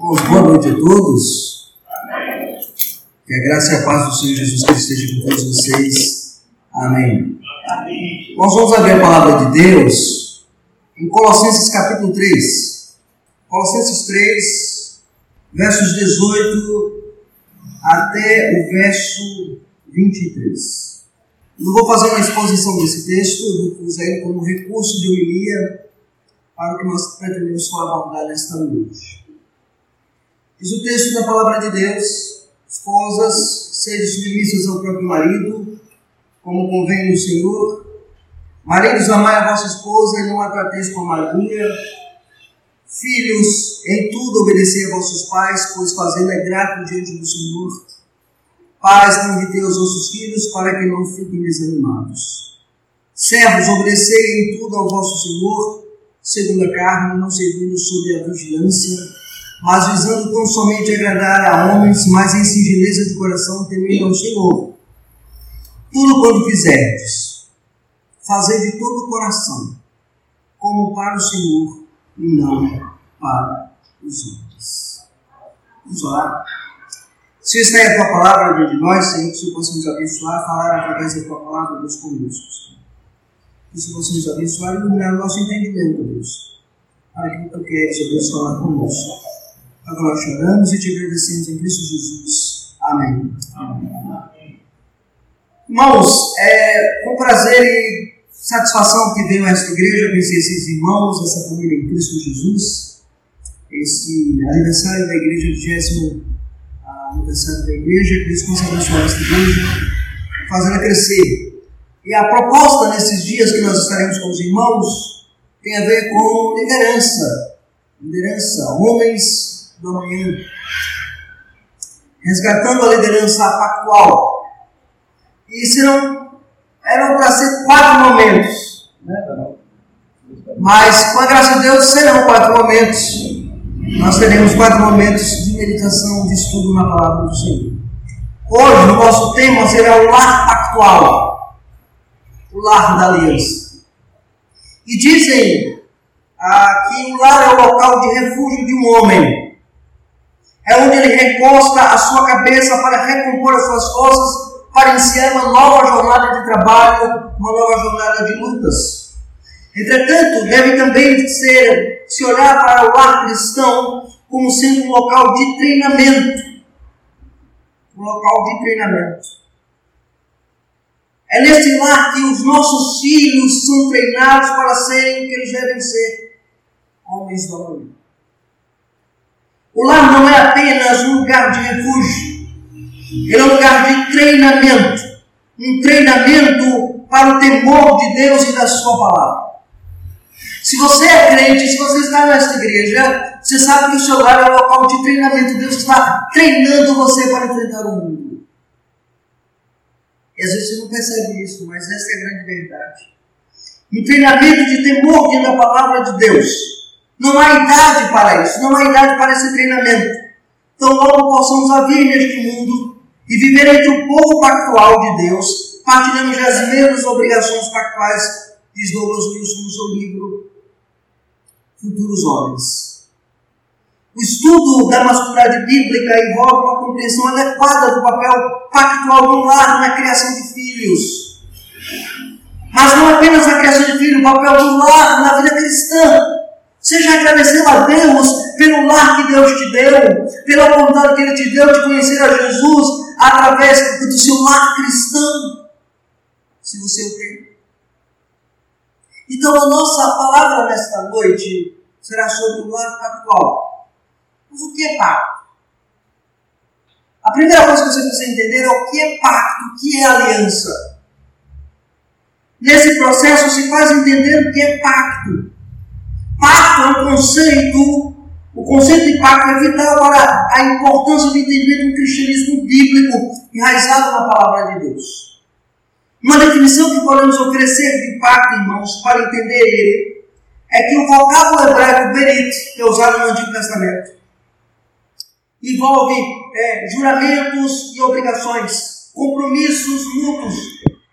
Boa noite a todos. Que a graça e a paz do Senhor Jesus Cristo esteja com todos vocês. Amém. Amém. Nós vamos abrir a palavra de Deus em Colossenses capítulo 3. Colossenses 3, versos 18 até o verso 23. Não vou fazer uma exposição desse texto, vou usar ele como recurso de homilia para o que nós pretendemos abordar nesta noite. Diz o texto da palavra de Deus: esposas, sejam submissas ao próprio marido, como convém no Senhor. Maridos, amai a vossa esposa e não a trateis com amargura. Filhos, em tudo obedecei a vossos pais, pois fazendo é grato diante do Senhor. Pais, não irritei os vossos filhos, para que não fiquem desanimados. Servos, obedecei em tudo ao vosso Senhor, segundo a carne, não servindo sob a vigilância mas visando tão somente agradar a homens, mas em singeleza de coração temendo ao Senhor. Tudo quanto fizerdes, fazer de todo o coração, como para o Senhor e não para os homens. Vamos orar. Se está aí a tua palavra de nós, Senhor, que Senhor possa nos abençoar, falar através da tua palavra, Deus conosco. Que Senhor possa nos abençoar e iluminar o nosso entendimento, Deus, para que tu queres, Deus, falar conosco. Agora choramos e te agradecemos em Cristo Jesus. Amém. Amém. Irmãos, é com prazer e satisfação que a esta igreja conhecer esses irmãos, essa família em Cristo Jesus. Esse aniversário da igreja, 20 aniversário da igreja, Deus possa abençoar esta igreja, fazendo crescer. E a proposta nesses dias que nós estaremos com os irmãos tem a ver com liderança. Liderança, homens do amanhã, resgatando a liderança pactual. E serão, eram para ser quatro momentos, né? mas com a graça de Deus serão quatro momentos. Nós teremos quatro momentos de meditação, de estudo na palavra do Senhor. Hoje o nosso tema será o lar pactual, o lar da aliança. E dizem ah, que o lar é o local de refúgio de um homem é onde ele recosta a sua cabeça para recompor as suas forças, para iniciar uma nova jornada de trabalho, uma nova jornada de lutas. Entretanto, deve também ser, se olhar para o lar cristão como sendo um local de treinamento. Um local de treinamento. É nesse lar que os nossos filhos são treinados para serem o que eles devem ser homens do amanhã. O lar não é apenas um lugar de refúgio, ele é um lugar de treinamento um treinamento para o temor de Deus e da Sua palavra. Se você é crente, se você está nesta igreja, você sabe que o seu lar é um local de treinamento. Deus está treinando você para enfrentar o mundo. E às vezes você não percebe isso, mas essa é a grande verdade. Um treinamento de temor diante da palavra de Deus não há idade para isso, não há idade para esse treinamento. Então, logo possamos vir neste mundo e viver entre o povo pactual de Deus, partilhando as mesmas obrigações pactuais, diz Douglas Wilson no seu livro Futuros Homens. O estudo da masculinidade bíblica envolve uma compreensão adequada do papel pactual do lar na criação de filhos. Mas não apenas na criação de filhos, o papel do lar na vida cristã. Seja agradecendo a Deus pelo lar que Deus te deu, pela vontade que Ele te deu de conhecer a Jesus através do seu lar cristão, se você o tem. Então a nossa palavra nesta noite será sobre o lar pactual. Mas o que é pacto? A primeira coisa que você precisa entender é o que é pacto, o que é aliança. Nesse processo se faz entender o que é pacto. Pacto é um conceito, o conceito de pacto é vital para a importância do entendimento do cristianismo bíblico enraizado na palavra de Deus. Uma definição que podemos oferecer de pacto, irmãos, para entender ele, é que o vocábulo hebraico berit, que é usado no Antigo Testamento, envolve é, juramentos e obrigações, compromissos mútuos,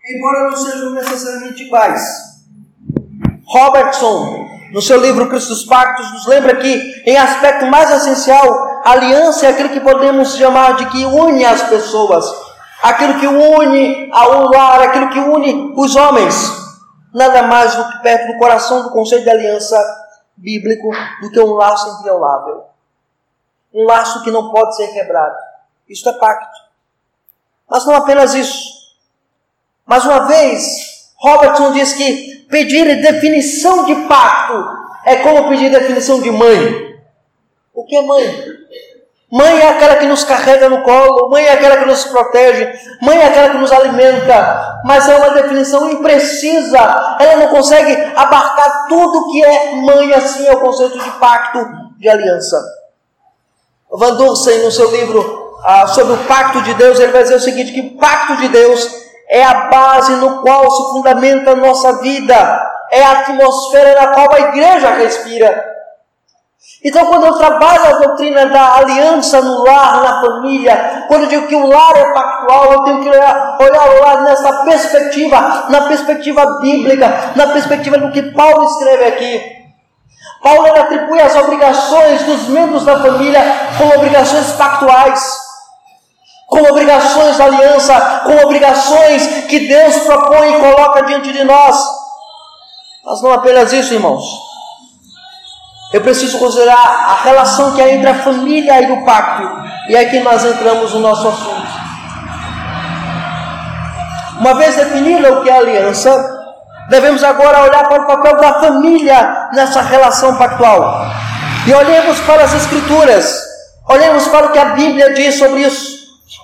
embora não sejam necessariamente iguais. Robertson no seu livro Cristo dos Pactos, nos lembra que, em aspecto mais essencial, aliança é aquilo que podemos chamar de que une as pessoas, aquilo que une ao lar, aquilo que une os homens. Nada mais do que perto do coração do conceito de aliança bíblico do que um laço inviolável. Um laço que não pode ser quebrado. Isto é pacto. Mas não apenas isso. Mais uma vez, Robertson diz que pedir definição de pacto é como pedir definição de mãe. O que é mãe? Mãe é aquela que nos carrega no colo, mãe é aquela que nos protege, mãe é aquela que nos alimenta, mas é uma definição imprecisa, ela não consegue abarcar tudo que é mãe, assim é o conceito de pacto de aliança. Van Dursen, no seu livro ah, sobre o pacto de Deus, ele vai dizer o seguinte: que pacto de Deus é a base no qual se fundamenta a nossa vida, é a atmosfera na qual a igreja respira. Então, quando eu trabalho a doutrina da aliança no lar, na família, quando eu digo que o lar é pactual, eu tenho que olhar, olhar o lar nessa perspectiva, na perspectiva bíblica, na perspectiva do que Paulo escreve aqui. Paulo atribui as obrigações dos membros da família como obrigações pactuais, como obrigações da aliança, como obrigações que Deus propõe e coloca diante de nós. Mas não apenas isso, irmãos. Eu preciso considerar a relação que há entre a família e o pacto. E é aqui nós entramos no nosso assunto. Uma vez definida o que é aliança, devemos agora olhar para o papel da família nessa relação pactual. E olhemos para as Escrituras, olhemos para o que a Bíblia diz sobre isso.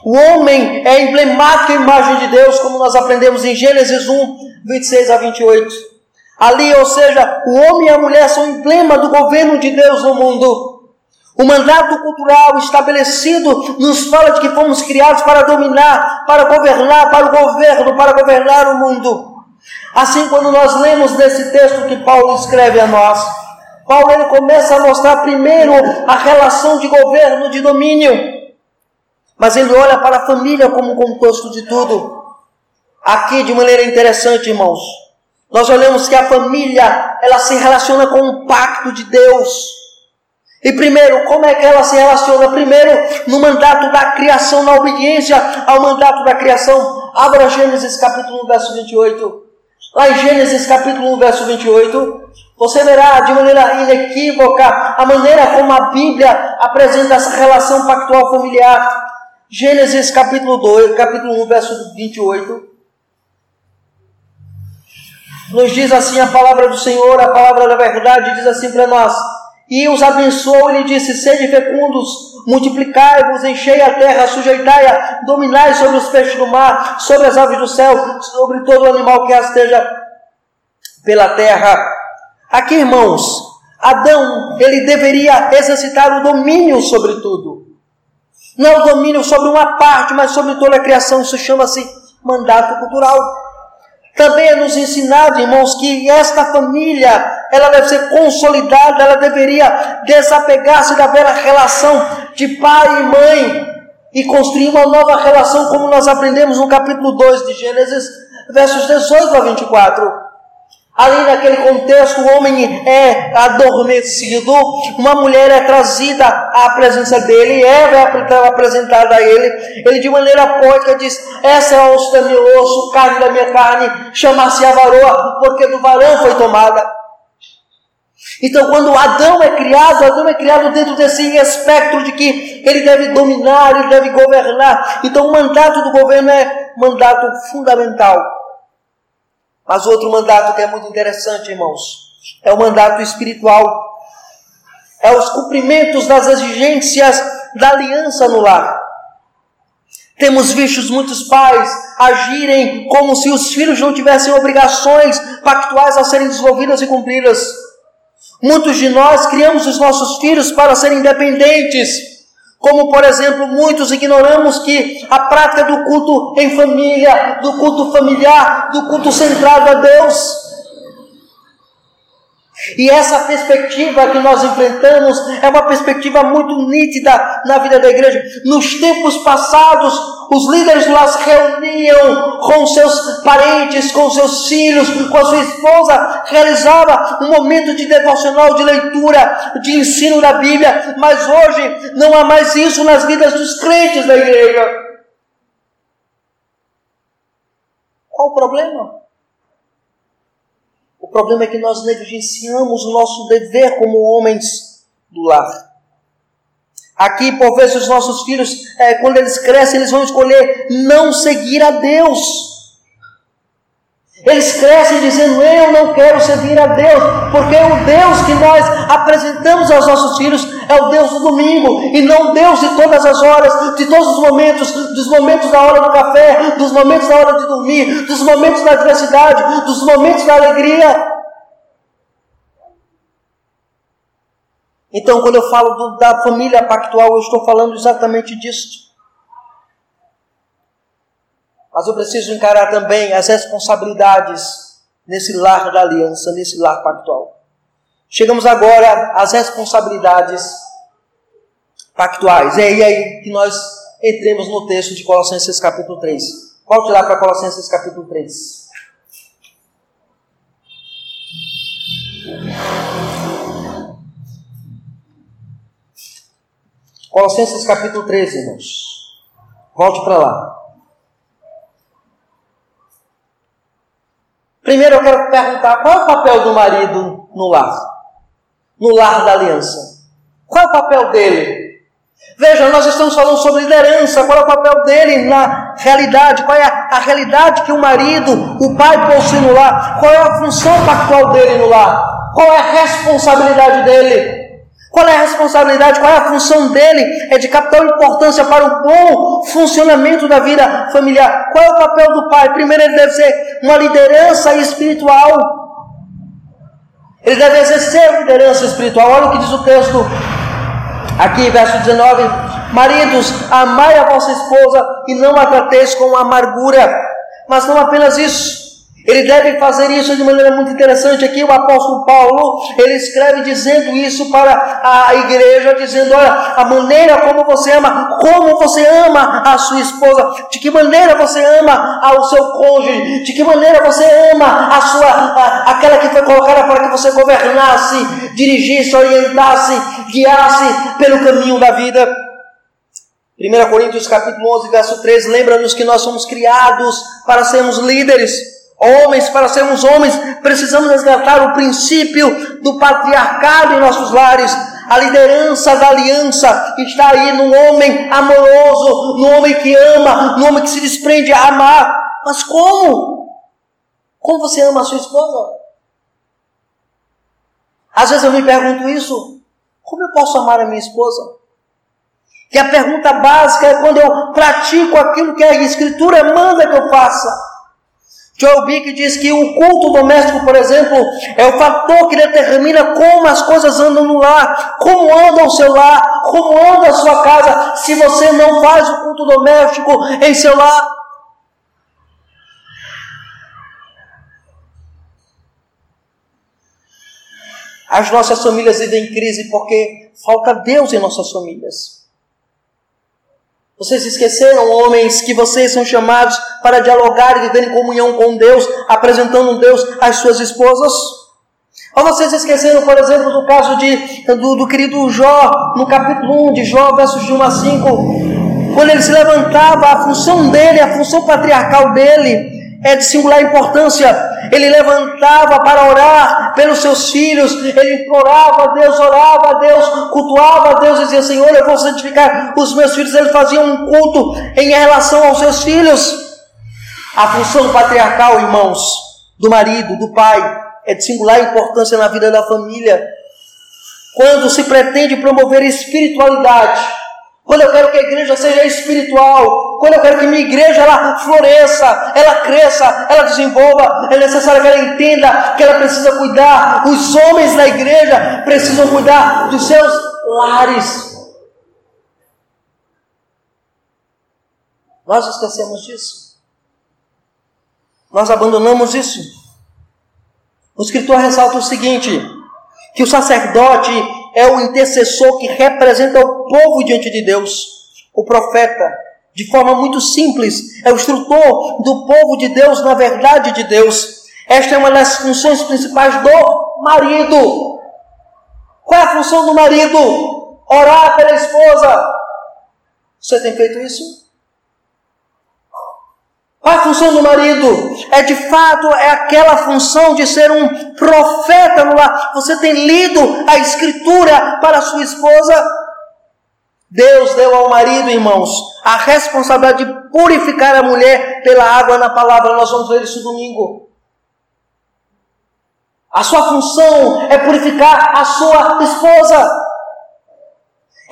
O homem é emblemática imagem de Deus, como nós aprendemos em Gênesis 1, 26 a 28. Ali, ou seja, o homem e a mulher são emblema do governo de Deus no mundo. O mandato cultural estabelecido nos fala de que fomos criados para dominar, para governar, para o governo, para governar o mundo. Assim, quando nós lemos nesse texto que Paulo escreve a nós, Paulo ele começa a mostrar primeiro a relação de governo, de domínio, mas ele olha para a família como contexto de tudo. Aqui, de maneira interessante, irmãos, nós olhamos que a família, ela se relaciona com o pacto de Deus. E primeiro, como é que ela se relaciona? Primeiro, no mandato da criação, na obediência ao mandato da criação. Abra Gênesis capítulo 1, verso 28. Lá em Gênesis capítulo 1, verso 28, você verá de maneira inequívoca a maneira como a Bíblia apresenta essa relação pactual familiar. Gênesis capítulo 2, capítulo 1, verso 28. Nos diz assim a palavra do Senhor, a palavra da verdade, diz assim para nós: E os abençoou e lhe disse: Sede fecundos, multiplicai-vos, enchei a terra, sujeitai-a, dominai sobre os peixes do mar, sobre as aves do céu, sobre todo animal que esteja pela terra. Aqui, irmãos, Adão, ele deveria exercitar o domínio sobre tudo. Não domínio sobre uma parte, mas sobre toda a criação. Isso chama-se mandato cultural. Também é nos ensinado, irmãos, que esta família, ela deve ser consolidada, ela deveria desapegar-se da velha relação de pai e mãe e construir uma nova relação, como nós aprendemos no capítulo 2 de Gênesis, versos 18 a 24. Ali naquele contexto, o homem é adormecido, uma mulher é trazida à presença dele, Eva é apresentada a ele. Ele, de maneira poética, diz: Essa é osso da meu osso, carne da minha carne, chama-se a varoa, porque do varão foi tomada. Então, quando Adão é criado, Adão é criado dentro desse espectro de que ele deve dominar, ele deve governar. Então, o mandato do governo é mandato fundamental mas outro mandato que é muito interessante, irmãos, é o mandato espiritual. É os cumprimentos das exigências da aliança no lar. Temos visto muitos pais agirem como se os filhos não tivessem obrigações pactuais a serem desenvolvidas e cumpridas. Muitos de nós criamos os nossos filhos para serem independentes, como, por exemplo, muitos ignoramos que a prática do culto em família, do culto familiar, do culto centrado a Deus, E essa perspectiva que nós enfrentamos é uma perspectiva muito nítida na vida da igreja. Nos tempos passados, os líderes lá se reuniam com seus parentes, com seus filhos, com a sua esposa, realizava um momento de devocional, de leitura, de ensino da Bíblia, mas hoje não há mais isso nas vidas dos crentes da igreja. Qual o problema? O problema é que nós negligenciamos o nosso dever como homens do lar. Aqui, por vezes, os nossos filhos, é, quando eles crescem, eles vão escolher não seguir a Deus. Eles crescem dizendo: Eu não quero servir a Deus, porque o Deus que nós apresentamos aos nossos filhos é o Deus do domingo, e não Deus de todas as horas, de todos os momentos, dos momentos da hora do café, dos momentos da hora de dormir, dos momentos da adversidade, dos momentos da alegria. Então, quando eu falo do, da família pactual, eu estou falando exatamente disso. Mas eu preciso encarar também as responsabilidades nesse lar da aliança, nesse lar pactual. Chegamos agora às responsabilidades pactuais. É aí que nós entremos no texto de Colossenses capítulo 3. Volte lá para Colossenses capítulo 3. Colossenses capítulo 13, irmãos. Volte para lá. Primeiro eu quero perguntar qual é o papel do marido no lar? No lar da aliança. Qual é o papel dele? Veja, nós estamos falando sobre liderança. Qual é o papel dele na realidade? Qual é a, realidade que o marido, o pai possui no lar? Qual é a função pactual dele no lar? Qual é a responsabilidade dele? Qual é a responsabilidade, qual é a função dele? É de capital importância para o bom funcionamento da vida familiar. Qual é o papel do pai? Primeiro, ele deve ser uma liderança espiritual. Ele deve exercer liderança espiritual. Olha o que diz o texto aqui, verso 19: Maridos, amai a vossa esposa e não a trateis com amargura. Mas não apenas isso. Ele deve fazer isso de maneira muito interessante. Aqui o apóstolo Paulo, ele escreve dizendo isso para a igreja, dizendo, olha, a maneira como você ama, como você ama a sua esposa, de que maneira você ama ao seu cônjuge, de que maneira você ama a sua, a, aquela que foi colocada para que você governasse, dirigisse, orientasse, guiasse pelo caminho da vida. 1 Coríntios capítulo 11, verso 3, lembra-nos que nós somos criados para sermos líderes. Homens, para sermos homens, precisamos resgatar o princípio do patriarcado em nossos lares. A liderança da aliança está aí no homem amoroso, no homem que ama, no homem que se desprende a amar. Mas como? Como você ama a sua esposa? Às vezes eu me pergunto isso: como eu posso amar a minha esposa? Que a pergunta básica é quando eu pratico aquilo que a Escritura manda que eu faça. Joe Bick diz que o culto doméstico, por exemplo, é o fator que determina como as coisas andam no lar, como anda o seu lar, como anda a sua casa, se você não faz o culto doméstico em seu lar. As nossas famílias vivem em crise porque falta Deus em nossas famílias. Vocês esqueceram, homens, que vocês são chamados para dialogar e viver em comunhão com Deus, apresentando Deus às suas esposas? Ou vocês esqueceram, por exemplo, do caso de, do, do querido Jó, no capítulo 1 de Jó, versos de 1 a 5, quando ele se levantava, a função dele, a função patriarcal dele, é de singular importância. Ele levantava para orar pelos seus filhos, ele implorava a Deus, orava a Deus, cultuava a Deus, dizia: Senhor, eu vou santificar os meus filhos. Ele fazia um culto em relação aos seus filhos. A função patriarcal, irmãos, do marido, do pai, é de singular importância na vida da família. Quando se pretende promover espiritualidade, quando eu quero que a igreja seja espiritual, quando eu quero que minha igreja ela floresça, ela cresça, ela desenvolva, é necessário que ela entenda que ela precisa cuidar, os homens da igreja precisam cuidar dos seus lares. Nós esquecemos disso. Nós abandonamos isso. O escritor ressalta o seguinte: que o sacerdote é o intercessor que representa o povo diante de Deus. O profeta, de forma muito simples, é o instrutor do povo de Deus na verdade de Deus. Esta é uma das funções principais do marido. Qual é a função do marido? Orar pela esposa. Você tem feito isso? A função do marido? É de fato é aquela função de ser um profeta no lar. Você tem lido a escritura para sua esposa? Deus deu ao marido, irmãos, a responsabilidade de purificar a mulher pela água na palavra. Nós vamos ver isso domingo. A sua função é purificar a sua esposa.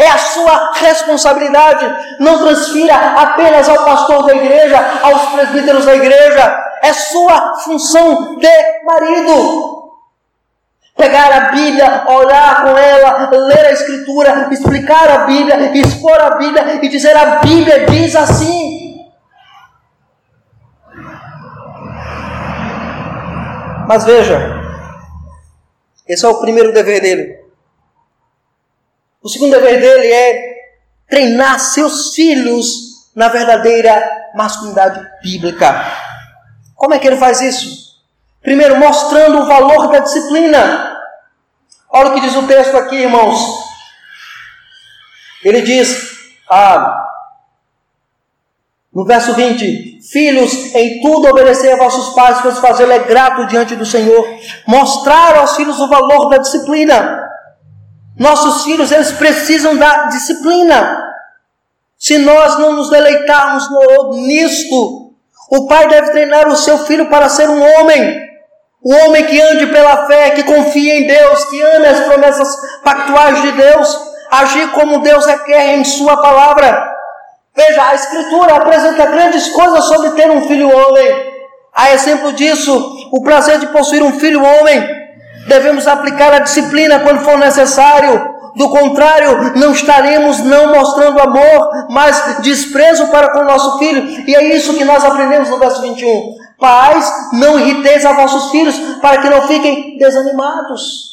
É a sua responsabilidade. Não transfira apenas ao pastor da igreja, aos presbíteros da igreja. É sua função de marido. Pegar a Bíblia, orar com ela, ler a Escritura, explicar a Bíblia, expor a Bíblia e dizer: a Bíblia diz assim. Mas veja, esse é o primeiro dever dele. O segundo dever dele é treinar seus filhos na verdadeira masculinidade bíblica. Como é que ele faz isso? Primeiro, mostrando o valor da disciplina. Olha o que diz o texto aqui, irmãos. Ele diz, ah, no verso 20: Filhos, em tudo obedecer a vossos pais, pois fazê-lo é grato diante do Senhor. Mostrar aos filhos o valor da disciplina. Nossos filhos, eles precisam da disciplina. Se nós não nos deleitarmos nisto, o pai deve treinar o seu filho para ser um homem. O homem que ande pela fé, que confia em Deus, que ame as promessas pactuais de Deus, agir como Deus requer em Sua palavra. Veja, a Escritura apresenta grandes coisas sobre ter um filho homem. A exemplo disso, o prazer de possuir um filho homem Devemos aplicar a disciplina quando for necessário. Do contrário, não estaremos não mostrando amor, mas desprezo para com o nosso filho. E é isso que nós aprendemos no verso 21. Pais, não irriteis a vossos filhos, para que não fiquem desanimados.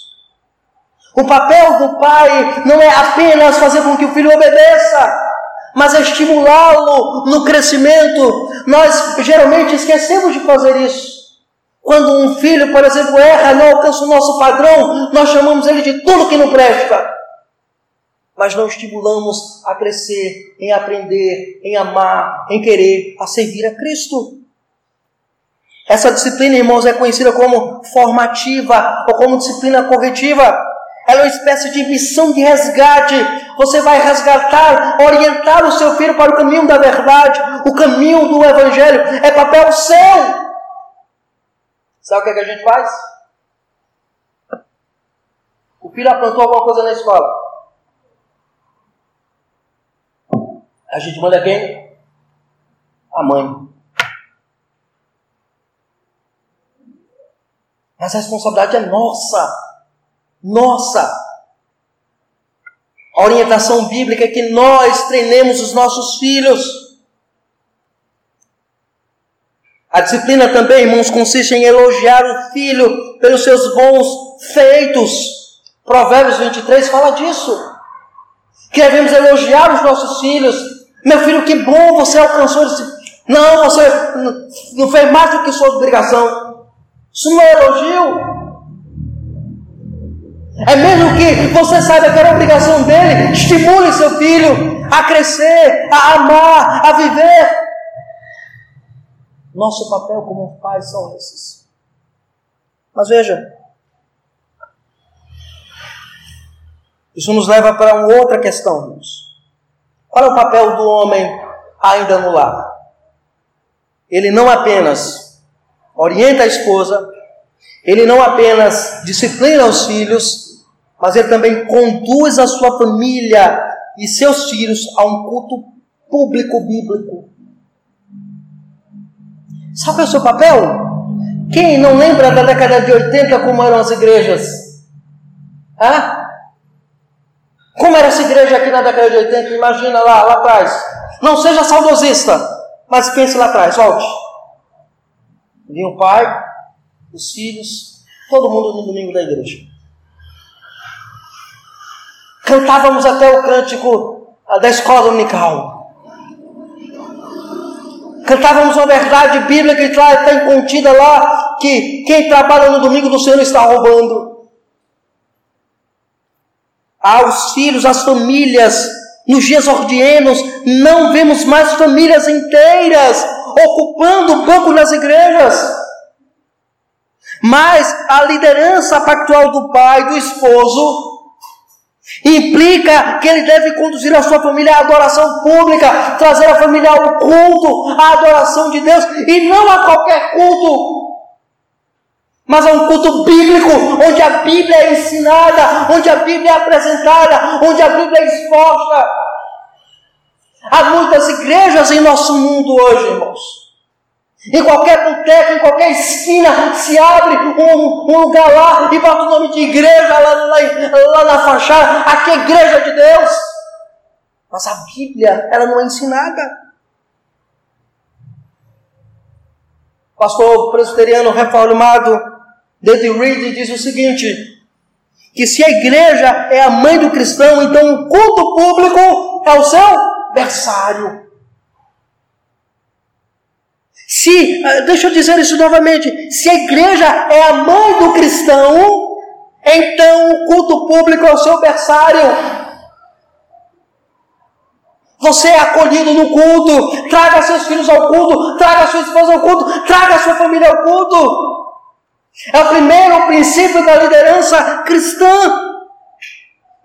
O papel do pai não é apenas fazer com que o filho obedeça, mas é estimulá-lo no crescimento. Nós geralmente esquecemos de fazer isso. Quando um filho, por exemplo, erra, não alcança o nosso padrão, nós chamamos ele de tudo que não presta. Mas não estimulamos a crescer, em aprender, em amar, em querer, a servir a Cristo. Essa disciplina, irmãos, é conhecida como formativa ou como disciplina corretiva. Ela é uma espécie de missão de resgate. Você vai resgatar, orientar o seu filho para o caminho da verdade, o caminho do Evangelho. É papel seu. Sabe o que, é que a gente faz? O filho aprontou alguma coisa na escola. A gente manda quem? A mãe. Mas a responsabilidade é nossa. Nossa. A orientação bíblica é que nós treinemos os nossos filhos. A disciplina também, irmãos, consiste em elogiar o filho pelos seus bons feitos. Provérbios 23 fala disso. Que devemos elogiar os nossos filhos. Meu filho, que bom você alcançou esse. Não, você não fez mais do que sua obrigação. Isso não é elogio. É mesmo que você saiba que era obrigação dele, estimule seu filho a crescer, a amar, a viver. Nosso papel como pais são esses. Mas veja, isso nos leva para uma outra questão. Qual é o papel do homem ainda no lar? Ele não apenas orienta a esposa, ele não apenas disciplina os filhos, mas ele também conduz a sua família e seus filhos a um culto público bíblico. Sabe o seu papel? Quem não lembra da década de 80 como eram as igrejas? Hã? Como era essa igreja aqui na década de 80? Imagina lá, lá atrás. Não seja saudosista, mas pense lá atrás, volte. Vinha o pai, os filhos, todo mundo no domingo da igreja. Cantávamos até o cântico da escola dominical. Cantávamos uma verdade bíblica que está contida lá, que quem trabalha no domingo do Senhor está roubando. Aos filhos, às famílias, nos dias ordienos, não vemos mais famílias inteiras ocupando o banco nas igrejas. Mas a liderança pactual do pai, do esposo, implica que ele deve conduzir a sua família à adoração pública, trazer a família ao culto, à adoração de Deus, e não a qualquer culto mas a um culto bíblico, onde a Bíblia é ensinada, onde a Bíblia é apresentada, onde a Bíblia é exposta. Há muitas igrejas em nosso mundo hoje, irmãos. Em qualquer boteco, em qualquer esquina, se abre um, um, lugar lá e bota o nome de igreja lá, lá, lá na fachada. Aqui é igreja de Deus. Mas a Bíblia, ela não é ensinada. Pastor presbiteriano reformado David Reed diz o seguinte: que se a igreja é a mãe do cristão, então o culto público é o seu berçário. Se, ah, deixa eu dizer isso novamente, se a igreja é a mãe do cristão, então o culto público é o seu berçário. Você é acolhido no culto, traga seus filhos ao culto, traga sua esposa ao culto, traga sua família ao culto. É o primeiro princípio da liderança cristã.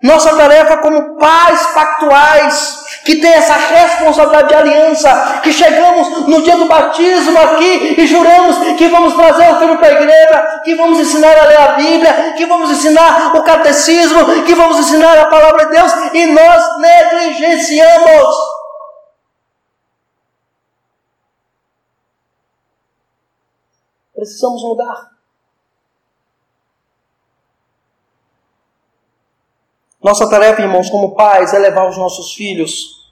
Nossa tarefa como pais pactuais, que tem essa responsabilidade de aliança, que chegamos no dia do batismo aqui e juramos que vamos trazer o filho para a igreja, que vamos ensinar a ler a Bíblia, que vamos ensinar o catecismo, que vamos ensinar a palavra de Deus e nós negligenciamos. Precisamos mudar. Nossa tarefa, irmãos, como pais, é levar os nossos filhos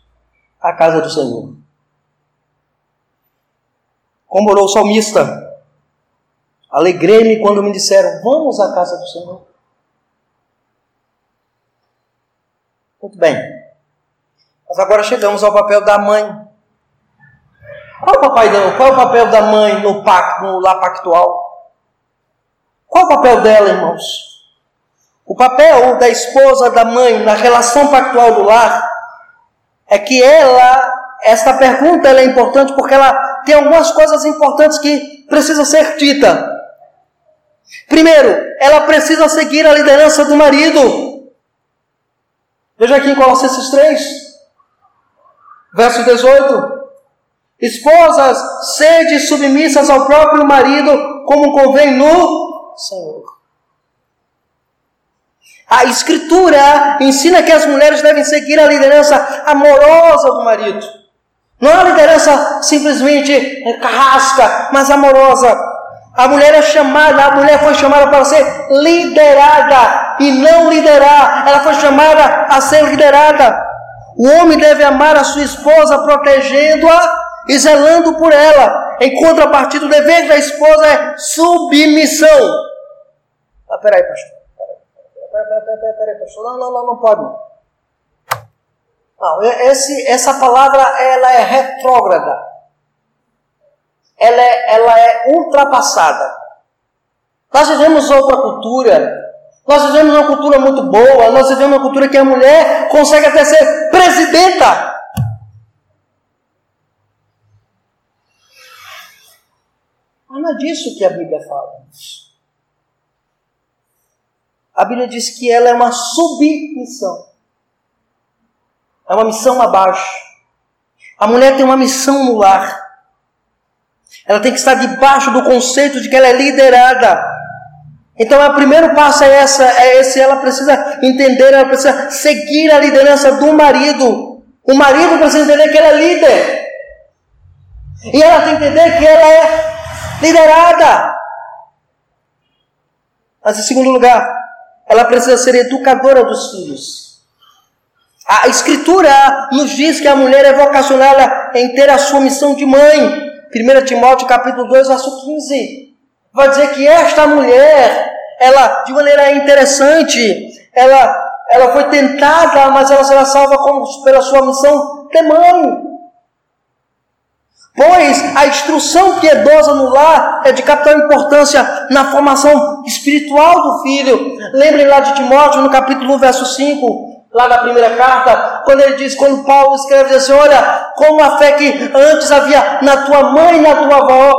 à casa do Senhor. Como orou o salmista, alegrei-me quando me disseram: Vamos à casa do Senhor. Muito bem. Mas agora chegamos ao papel da mãe. Qual é o, papai, qual é o papel da mãe no pacto, no lar pactual? Qual é o papel dela, irmãos? O papel da esposa, da mãe, na relação pactual do lar, é que ela, esta pergunta ela é importante porque ela tem algumas coisas importantes que precisa ser dita. Primeiro, ela precisa seguir a liderança do marido. Veja aqui em Colossenses 3, verso 18. Esposas, sede submissas ao próprio marido, como convém no Senhor. A Escritura ensina que as mulheres devem seguir a liderança amorosa do marido. Não é a liderança simplesmente carrasca, mas amorosa. A mulher é chamada, a mulher foi chamada para ser liderada e não liderar. Ela foi chamada a ser liderada. O homem deve amar a sua esposa, protegendo-a e zelando por ela. Em contrapartida, o dever da esposa é submissão. Ah, peraí, pastor peraí, peraí, peraí, peraí, pastor. Não, não, não, não pode. Não, esse, essa palavra ela é retrógrada. Ela é, ela é ultrapassada. Nós vivemos outra cultura. Nós vivemos uma cultura muito boa. Nós vivemos uma cultura que a mulher consegue até ser presidenta. Mas não é disso que a Bíblia fala. A Bíblia diz que ela é uma submissão. É uma missão abaixo. A mulher tem uma missão no lar. Ela tem que estar debaixo do conceito de que ela é liderada. Então, o primeiro passo é essa, é esse, ela precisa entender, ela precisa seguir a liderança do marido. O marido precisa entender que ela é líder. E ela tem que entender que ela é liderada. Mas em segundo lugar, ela precisa ser educadora dos filhos. A Escritura nos diz que a mulher é vocacionada em ter a sua missão de mãe. 1 Timóteo capítulo 2, verso 15. Vai dizer que esta mulher, ela, de maneira interessante, ela ela foi tentada, mas ela será salva como, pela sua missão de mãe. Pois a instrução piedosa no lar é de capital importância na formação espiritual do filho. Lembrem lá de Timóteo, no capítulo 1, verso 5, lá na primeira carta, quando ele diz, quando Paulo escreve diz assim: Olha, como a fé que antes havia na tua mãe e na tua avó,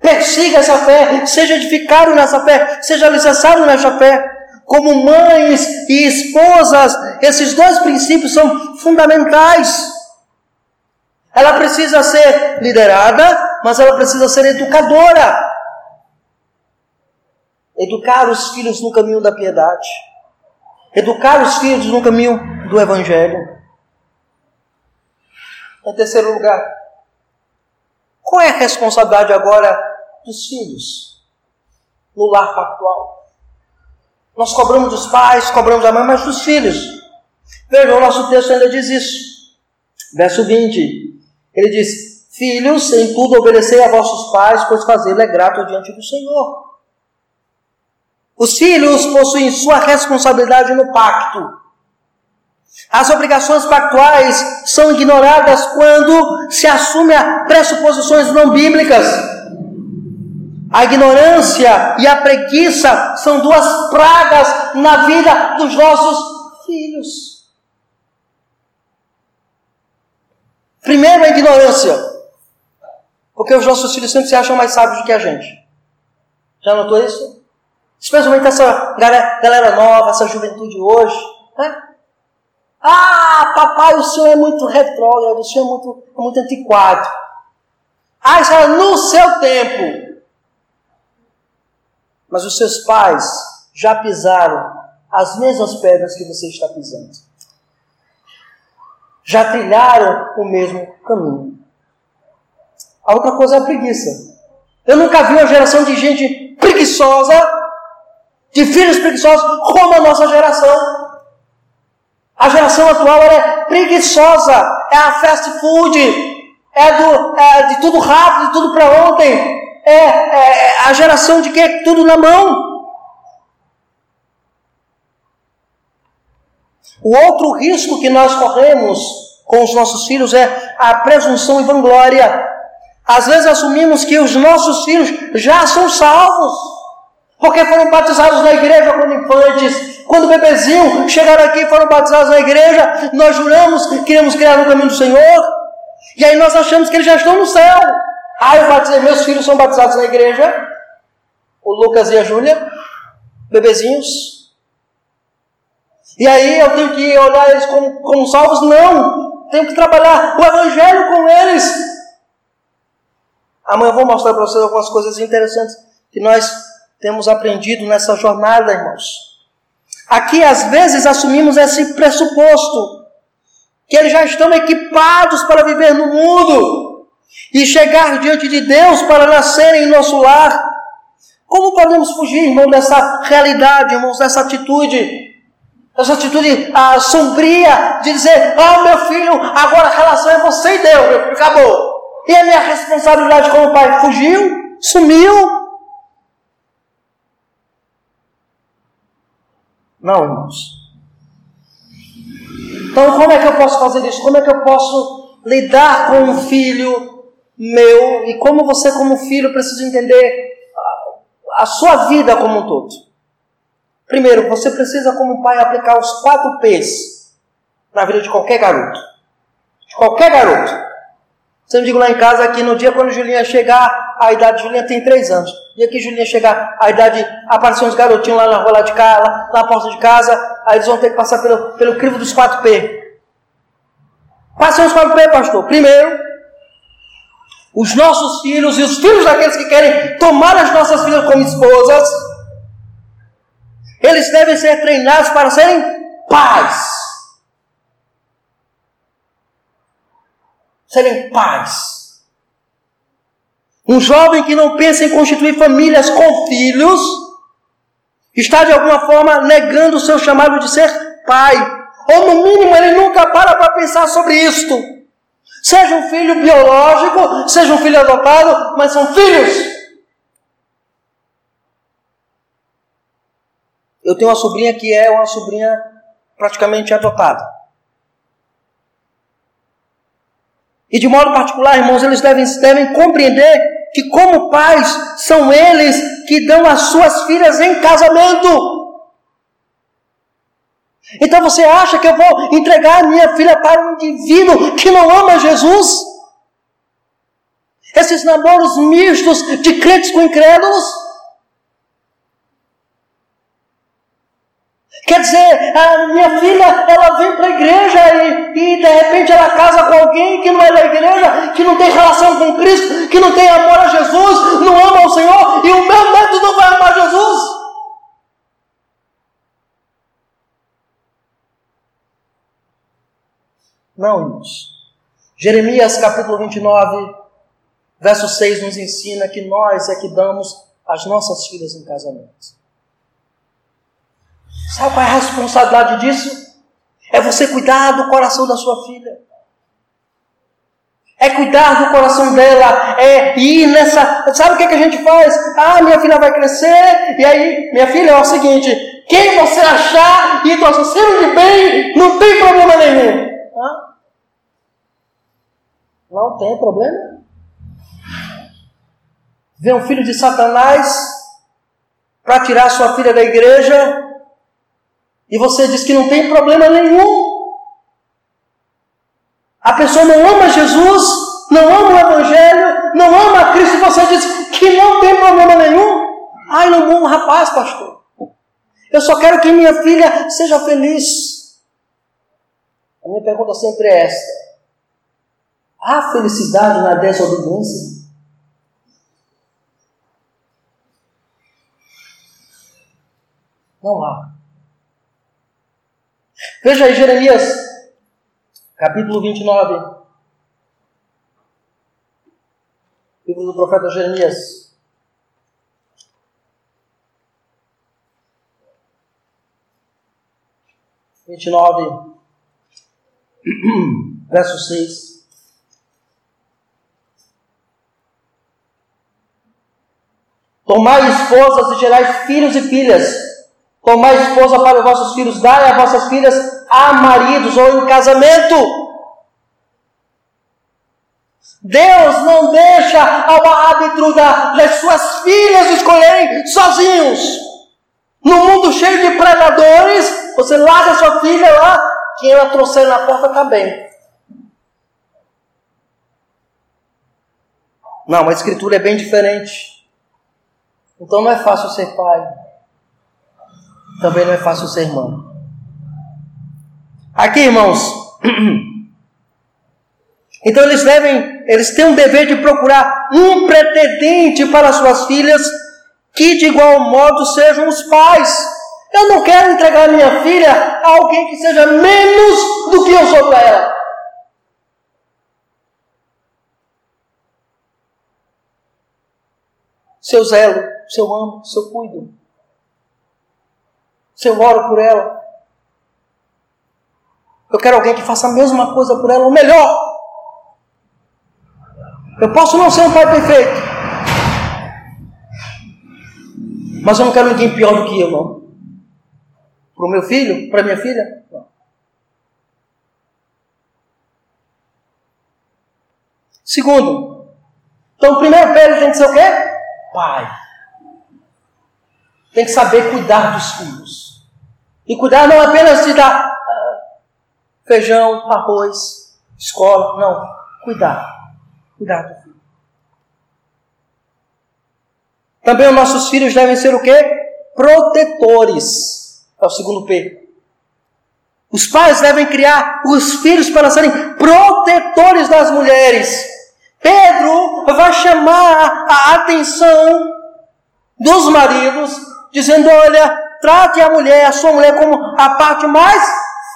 persiga essa fé, seja edificado nessa fé, seja alicerçado nessa fé. Como mães e esposas, esses dois princípios são fundamentais. Ela precisa ser liderada, mas ela precisa ser educadora. Educar os filhos no caminho da piedade. Educar os filhos no caminho do Evangelho. Em terceiro lugar, qual é a responsabilidade agora dos filhos no lar pactual? Nós cobramos dos pais, cobramos da mãe, mas dos filhos. Veja, o nosso texto ainda diz isso. Verso 20: ele diz: Filhos, em tudo obedecei a vossos pais, pois fazê-lo é grato diante do Senhor. Os filhos possuem sua responsabilidade no pacto. As obrigações pactuais são ignoradas quando se assume pressuposições não bíblicas. A ignorância e a preguiça são duas pragas na vida dos nossos filhos. Primeiro, a ignorância. Porque os nossos filhos sempre se acham mais sábios do que a gente. Já notou isso? Especialmente essa galera nova, essa juventude hoje. Né? Ah, papai, o senhor é muito retrógrado, o senhor é muito, é muito antiquado. Ah, isso era no seu tempo. Mas os seus pais já pisaram as mesmas pedras que você está pisando já trilharam o mesmo caminho. A outra coisa é a preguiça. Eu nunca vi uma geração de gente preguiçosa, de filhos preguiçosos, como a nossa geração. A geração atual é preguiçosa, é a fast food, é, do, é de tudo rápido, de tudo para ontem. É, é, é, a geração de que é tudo na mão. O outro risco que nós corremos com os nossos filhos é a presunção e vanglória. Às vezes assumimos que os nossos filhos já são salvos, porque foram batizados na igreja quando infantes, quando bebezinho chegaram aqui e foram batizados na igreja, nós juramos que queremos criar no caminho do Senhor, e aí nós achamos que eles já estão no céu. Ah, eu batizei, meus filhos são batizados na igreja, o Lucas e a Júlia, bebezinhos, e aí eu tenho que olhar eles como, como salvos? Não! Tenho que trabalhar o Evangelho com eles. Amanhã eu vou mostrar para vocês algumas coisas interessantes que nós temos aprendido nessa jornada, irmãos. Aqui, às vezes, assumimos esse pressuposto, que eles já estão equipados para viver no mundo e chegar diante de Deus para nascerem em nosso lar. Como podemos fugir, irmão, dessa realidade, irmãos, dessa atitude? Essa atitude ah, sombria de dizer: Ah, meu filho, agora a relação é você e Deus, meu filho, acabou. E a minha responsabilidade como pai fugiu, sumiu. Não, irmãos. Então, como é que eu posso fazer isso? Como é que eu posso lidar com um filho meu? E como você, como filho, precisa entender a sua vida como um todo? Primeiro, você precisa, como pai, aplicar os quatro P's na vida de qualquer garoto. De qualquer garoto. Me diga lá em casa que no dia quando Julinha chegar, a idade de Julinha tem três anos. No dia que Julinha chegar, a idade, aparecer uns garotinhos lá na rua lá de casa, lá, na porta de casa, aí eles vão ter que passar pelo, pelo crivo dos quatro P. Quais são os quatro P, pastor? Primeiro, os nossos filhos e os filhos daqueles que querem tomar as nossas filhas como esposas eles devem ser treinados para serem pais. Serem pais. Um jovem que não pensa em constituir famílias com filhos está de alguma forma negando o seu chamado de ser pai. Ou no mínimo ele nunca para para pensar sobre isto. Seja um filho biológico, seja um filho adotado, mas são filhos. Eu tenho uma sobrinha que é uma sobrinha praticamente adotada. E de modo particular, irmãos, eles devem, devem compreender que, como pais, são eles que dão as suas filhas em casamento. Então você acha que eu vou entregar minha filha para um indivíduo que não ama Jesus? Esses namoros mistos de crentes com incrédulos? Quer dizer, a minha filha, ela vem para a igreja e, e de repente ela casa com alguém que não é da igreja, que não tem relação com Cristo, que não tem amor a Jesus, não ama o Senhor, e o meu neto não vai amar Jesus. Não, irmãos. Jeremias capítulo 29, verso 6 nos ensina que nós é que damos as nossas filhas em casamento. Sabe qual é a responsabilidade disso? É você cuidar do coração da sua filha. É cuidar do coração dela, é ir nessa. Sabe o que, é que a gente faz? Ah, minha filha vai crescer, e aí, minha filha, é o seguinte: quem você achar e torcer de bem, não tem problema nenhum. Não tem problema. Vem um filho de Satanás para tirar sua filha da igreja, e você diz que não tem problema nenhum. A pessoa não ama Jesus, não ama o Evangelho, não ama a Cristo, e você diz que não tem problema nenhum. Ai, não amo rapaz, pastor. Eu só quero que minha filha seja feliz. A minha pergunta sempre é esta: há felicidade na desobediência? Não há. Veja aí Jeremias, capítulo 29. Livro do profeta Jeremias. Vinte e nove, verso seis. Tomai esposas e gerais filhos e filhas, Tomai esposa para os vossos filhos, dai a vossas filhas a maridos ou em casamento. Deus não deixa ao árbitro das suas filhas escolherem sozinhos. No mundo cheio de predadores, você larga sua filha lá, quem ela trouxer na porta está bem. Não, a escritura é bem diferente. Então não é fácil ser pai também não é fácil ser irmão. Aqui, irmãos, então eles devem, eles têm um dever de procurar um pretendente para suas filhas que de igual modo sejam os pais. Eu não quero entregar minha filha a alguém que seja menos do que eu sou para ela. Seu zelo, seu amo, seu cuido se eu oro por ela. Eu quero alguém que faça a mesma coisa por ela, ou melhor. Eu posso não ser um pai perfeito, mas eu não quero ninguém pior do que eu, não. Para o meu filho, para minha filha, não. Segundo, então o primeiro pé tem que ser o quê? Pai. Tem que saber cuidar dos filhos. E cuidar não apenas de dar feijão, arroz, escola, não. Cuidar. Cuidar do filho. Também os nossos filhos devem ser o quê? Protetores. É o segundo P. Os pais devem criar os filhos para serem protetores das mulheres. Pedro vai chamar a atenção dos maridos, dizendo: Olha, Trate a mulher, a sua mulher, como a parte mais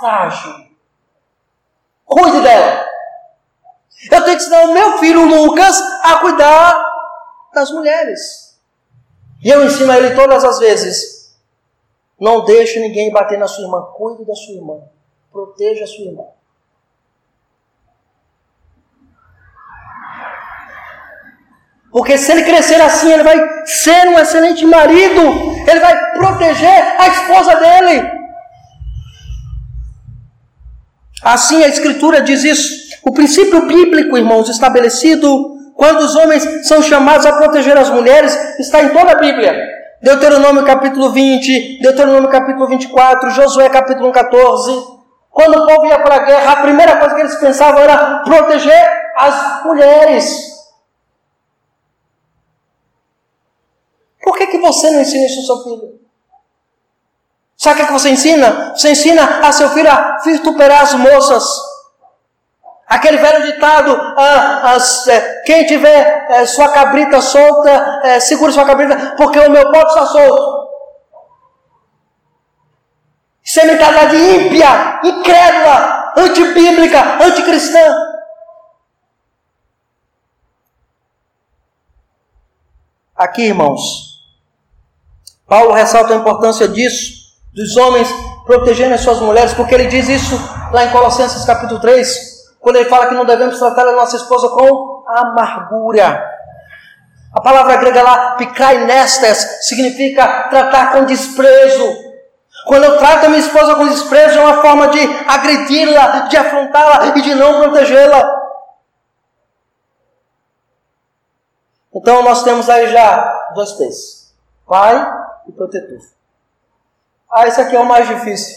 frágil. Cuide dela. Eu tenho que ensinar o meu filho Lucas a cuidar das mulheres. E eu ensino a ele todas as vezes. Não deixe ninguém bater na sua irmã. Cuide da sua irmã. Proteja a sua irmã. Porque se ele crescer assim, ele vai ser um excelente marido, ele vai proteger a esposa dele. Assim a Escritura diz isso. O princípio bíblico, irmãos, estabelecido quando os homens são chamados a proteger as mulheres, está em toda a Bíblia. Deuteronômio capítulo 20, Deuteronômio capítulo 24, Josué capítulo 14. Quando o povo ia para a guerra, a primeira coisa que eles pensavam era proteger as mulheres. Por que, que você não ensina isso ao seu filho? Sabe o que você ensina? Você ensina a seu filho a vituperar as moças. Aquele velho ditado: ah, as, é, quem tiver é, sua cabrita solta, é, segure sua cabrita, porque o meu pote está solto. Isso é mentalidade ímpia, incrédula, antibíblica, anticristã. Aqui, irmãos, Paulo ressalta a importância disso, dos homens protegerem as suas mulheres, porque ele diz isso lá em Colossenses capítulo 3, quando ele fala que não devemos tratar a nossa esposa com amargura. A palavra grega lá, nestes, significa tratar com desprezo. Quando eu trato a minha esposa com desprezo, é uma forma de agredi-la, de afrontá-la e de não protegê-la. Então nós temos aí já dois P's: pai e protetor. Ah, esse aqui é o mais difícil.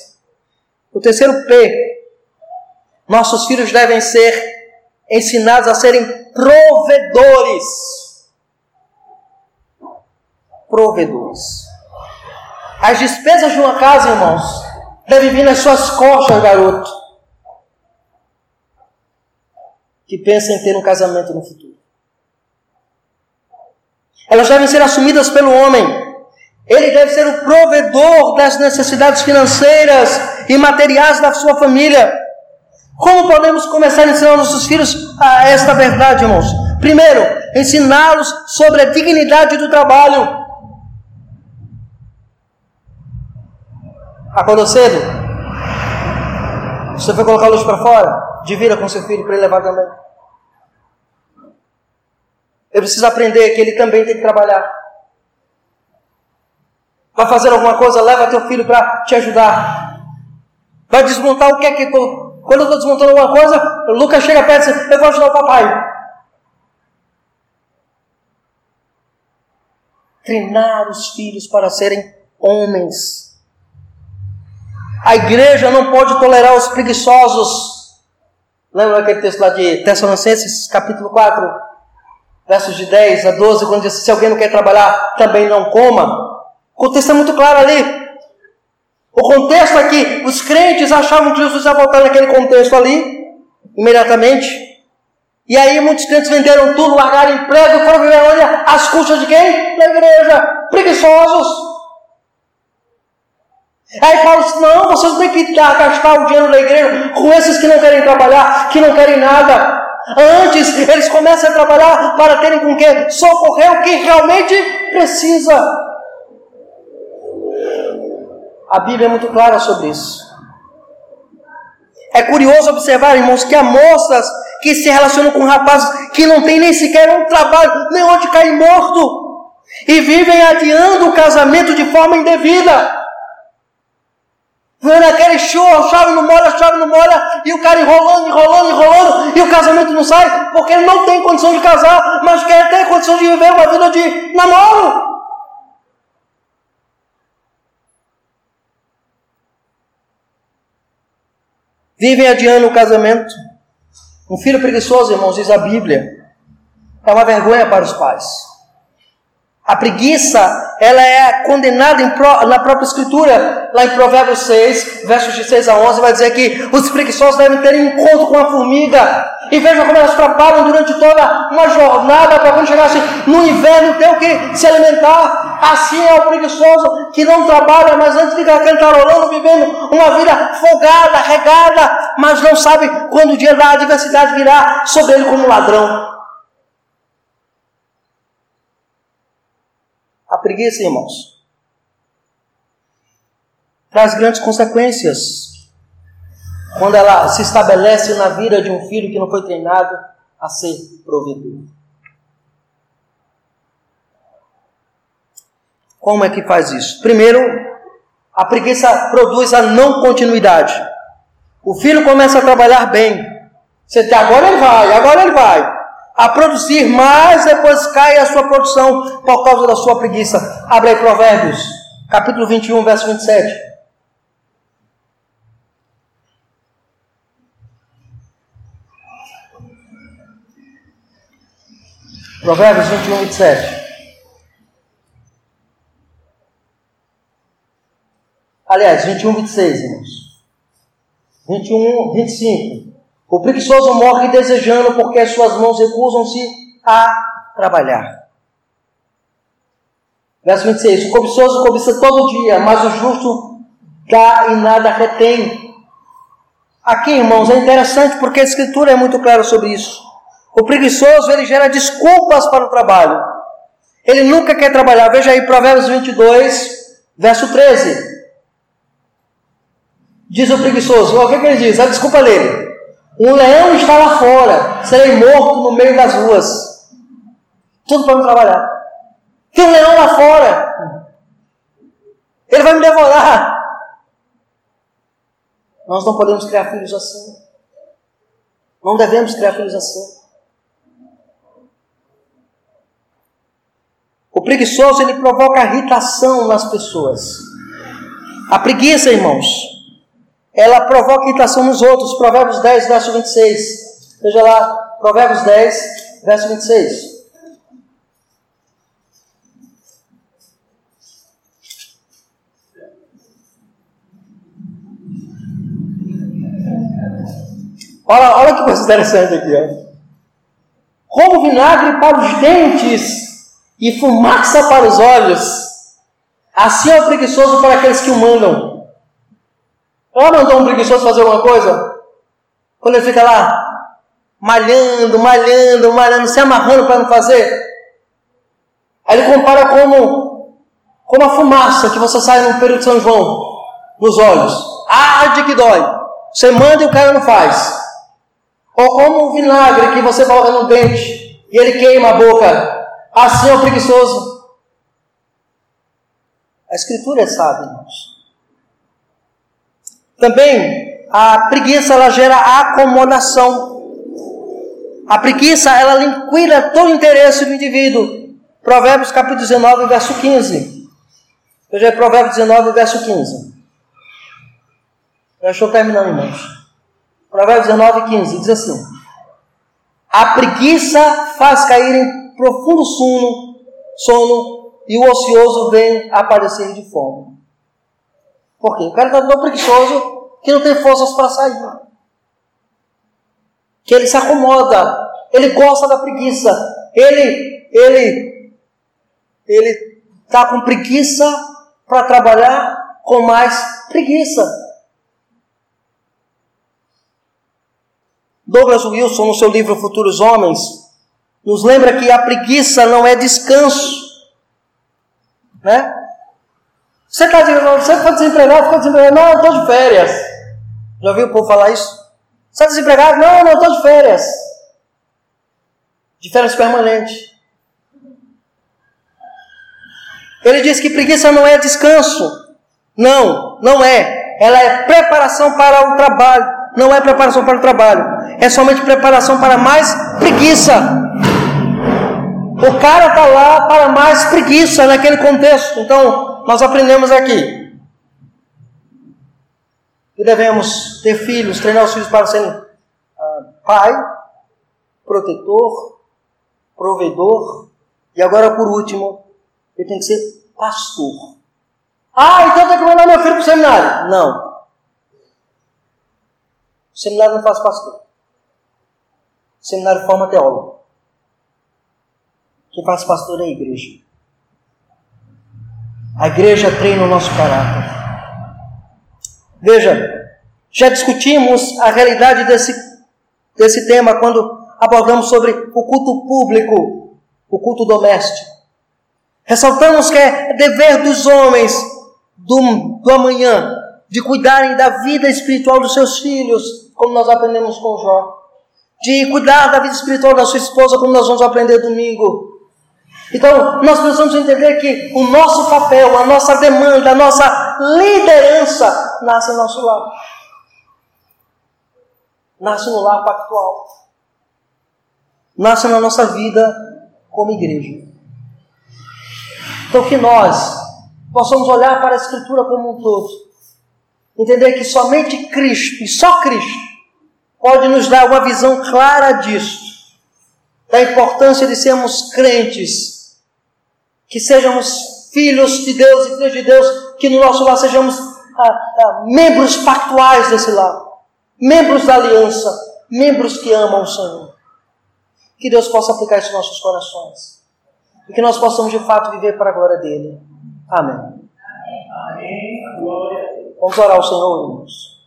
O terceiro P nossos filhos devem ser ensinados a serem provedores. Provedores. As despesas de uma casa, irmãos, devem vir nas suas costas, garoto. Que pensa em ter um casamento no futuro. Elas devem ser assumidas pelo homem. Ele deve ser o provedor das necessidades financeiras e materiais da sua família. Como podemos começar a ensinar nossos filhos a esta verdade, irmãos? Primeiro, ensiná-los sobre a dignidade do trabalho. Acordou cedo? Você foi colocar a luz para fora? Divida com seu filho para ele levar também. Ele precisa aprender que ele também tem que trabalhar. Vai fazer alguma coisa, leva teu filho para te ajudar. Vai desmontar o que é que quando eu estou desmontando alguma coisa, o Lucas chega perto e diz: Eu vou ajudar o papai. Treinar os filhos para serem homens. A igreja não pode tolerar os preguiçosos. Lembra aquele texto lá de Tessalonicenses, capítulo 4, versos de 10 a 12, quando diz: Se alguém não quer trabalhar, também não coma. O texto é muito claro ali. O contexto aqui, os crentes achavam que Jesus ia voltar naquele contexto ali, imediatamente. E aí muitos crentes venderam tudo, largaram emprego foram viver onde? As custas de quem? Da igreja. Preguiçosos. Aí Paulo disse, não, vocês não têm que gastar o dinheiro da igreja com esses que não querem trabalhar, que não querem nada. Antes, eles começam a trabalhar para terem com que socorrer o que realmente precisa. A Bíblia é muito clara sobre isso. É curioso observar, irmãos, que há moças que se relacionam com rapazes que não têm nem sequer um trabalho, nem onde cair morto, e vivem adiando o casamento de forma indevida. Vendo aquele show, chave não molha, chave não molha, e o cara enrolando, enrolando, enrolando, e o casamento não sai, porque ele não tem condição de casar, mas quer ter condição de viver uma vida de namoro. Vivem adiando o casamento. Um filho preguiçoso, irmãos, diz a Bíblia, é uma vergonha para os pais. A preguiça, ela é condenada pro, na própria Escritura, lá em Provérbios 6, versos de 6 a 11, vai dizer que os preguiçosos devem ter encontro com a formiga. E veja como elas trabalham durante toda uma jornada para quando chegasse no inverno ter o que se alimentar. Assim é o preguiçoso que não trabalha, mas antes fica cantarolando, vivendo uma vida folgada, regada, mas não sabe quando o dia da adversidade virá sobre ele como ladrão. A preguiça, irmãos, traz grandes consequências quando ela se estabelece na vida de um filho que não foi treinado a ser provedor. Como é que faz isso? Primeiro, a preguiça produz a não continuidade. O filho começa a trabalhar bem. Você tem, agora ele vai, agora ele vai. A produzir, mas depois cai a sua produção por causa da sua preguiça. Abre aí Provérbios, capítulo 21, verso 27. Provérbios 21, 27. Aliás, 21, 26, irmãos. 21, 25. O preguiçoso morre desejando porque as suas mãos recusam-se a trabalhar. Verso 26. O cobiçoso cobiça todo dia, mas o justo dá e nada retém. Aqui, irmãos, é interessante porque a Escritura é muito clara sobre isso. O preguiçoso, ele gera desculpas para o trabalho. Ele nunca quer trabalhar. Veja aí Provérbios 22, verso 13. Diz o preguiçoso, o que, que ele diz? A desculpa dele. Um leão está lá fora, serei morto no meio das ruas. Tudo para não trabalhar. Tem um leão lá fora. Ele vai me devorar. Nós não podemos criar filhos assim. Não devemos criar filhos assim. O preguiçoso ele provoca irritação nas pessoas. A preguiça, irmãos, ela provoca irritação nos outros. Provérbios 10, verso 26. Veja lá, Provérbios 10, verso 26. Olha, olha que coisa interessante aqui. Ó. Como vinagre para os dentes e fumaça para os olhos. Assim é o preguiçoso para aqueles que o mandam. Já mandou um preguiçoso fazer alguma coisa? Quando ele fica lá, malhando, malhando, malhando, se amarrando para não fazer. Aí ele compara como, como a fumaça que você sai no período de São João, nos olhos. Arde que dói. Você manda e o cara não faz. Ou como um vinagre que você coloca no dente e ele queima a boca. Assim é o preguiçoso. A Escritura é sábia, irmãos. Também, a preguiça ela gera acomodação. A preguiça ela liquida todo o interesse do indivíduo. Provérbios capítulo 19, verso 15. Veja aí, Provérbios 19, verso 15. Eu estou terminando, irmãos. Provérbios 19, 15. Diz assim: A preguiça faz cair em profundo sono, sono e o ocioso vem aparecer de fome. Por quê? O cara está tão preguiçoso que não tem forças para sair. Que ele se acomoda, ele gosta da preguiça, ele, ele, ele está com preguiça para trabalhar com mais preguiça. Douglas Wilson, no seu livro Futuros Homens, nos lembra que a preguiça não é descanso. Né? Você está você foi desempregado, ficou desempregado. Não, eu estou de férias. Já ouviu o povo falar isso? Você está desempregado? Não, não, estou de férias. De férias permanente. Ele diz que preguiça não é descanso. Não, não é. Ela é preparação para o trabalho. Não é preparação para o trabalho. É somente preparação para mais preguiça. O cara está lá para mais preguiça naquele contexto. Então, nós aprendemos aqui que devemos ter filhos, treinar os filhos para serem uh, pai, protetor, provedor e agora por último, ele tem que ser pastor. Ah, então tem que mandar meu filho para o seminário. Não. O seminário não faz pastor. O seminário forma teólogo. Quem faz pastor é a igreja. A igreja treina o nosso caráter. Veja, já discutimos a realidade desse, desse tema quando abordamos sobre o culto público, o culto doméstico. Ressaltamos que é dever dos homens do, do amanhã de cuidarem da vida espiritual dos seus filhos, como nós aprendemos com Jó. De cuidar da vida espiritual da sua esposa, como nós vamos aprender domingo Então, nós precisamos entender que o nosso papel, a nossa demanda, a nossa liderança nasce no nosso lar. Nasce no lar pactual. Nasce na nossa vida como igreja. Então, que nós possamos olhar para a Escritura como um todo. Entender que somente Cristo, e só Cristo, pode nos dar uma visão clara disso. Da importância de sermos crentes que sejamos filhos de Deus e filhas de Deus, que no nosso lar sejamos ah, ah, membros pactuais desse lar, membros da aliança, membros que amam o Senhor. Que Deus possa aplicar isso em nossos corações e que nós possamos de fato viver para a glória dele. Amém. Amém. Vamos orar ao Senhor, irmãos.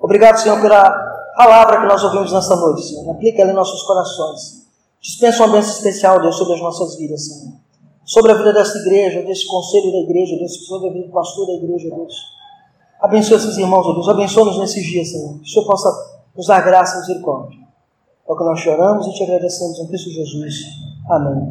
Obrigado, Senhor, pela palavra que nós ouvimos nesta noite, Senhor. Aplica ela em nossos corações. Dispensa uma bênção especial, Deus, sobre as nossas vidas, Senhor sobre a vida dessa igreja, desse conselho da igreja, Deus, sobre a vida do pastor da igreja, Deus. Abençoa esses irmãos, Deus. Abençoa-nos nesses dias, Senhor. Que o Senhor possa nos dar graça e misericórdia. É o que nós choramos e te agradecemos em Cristo Jesus. Amém.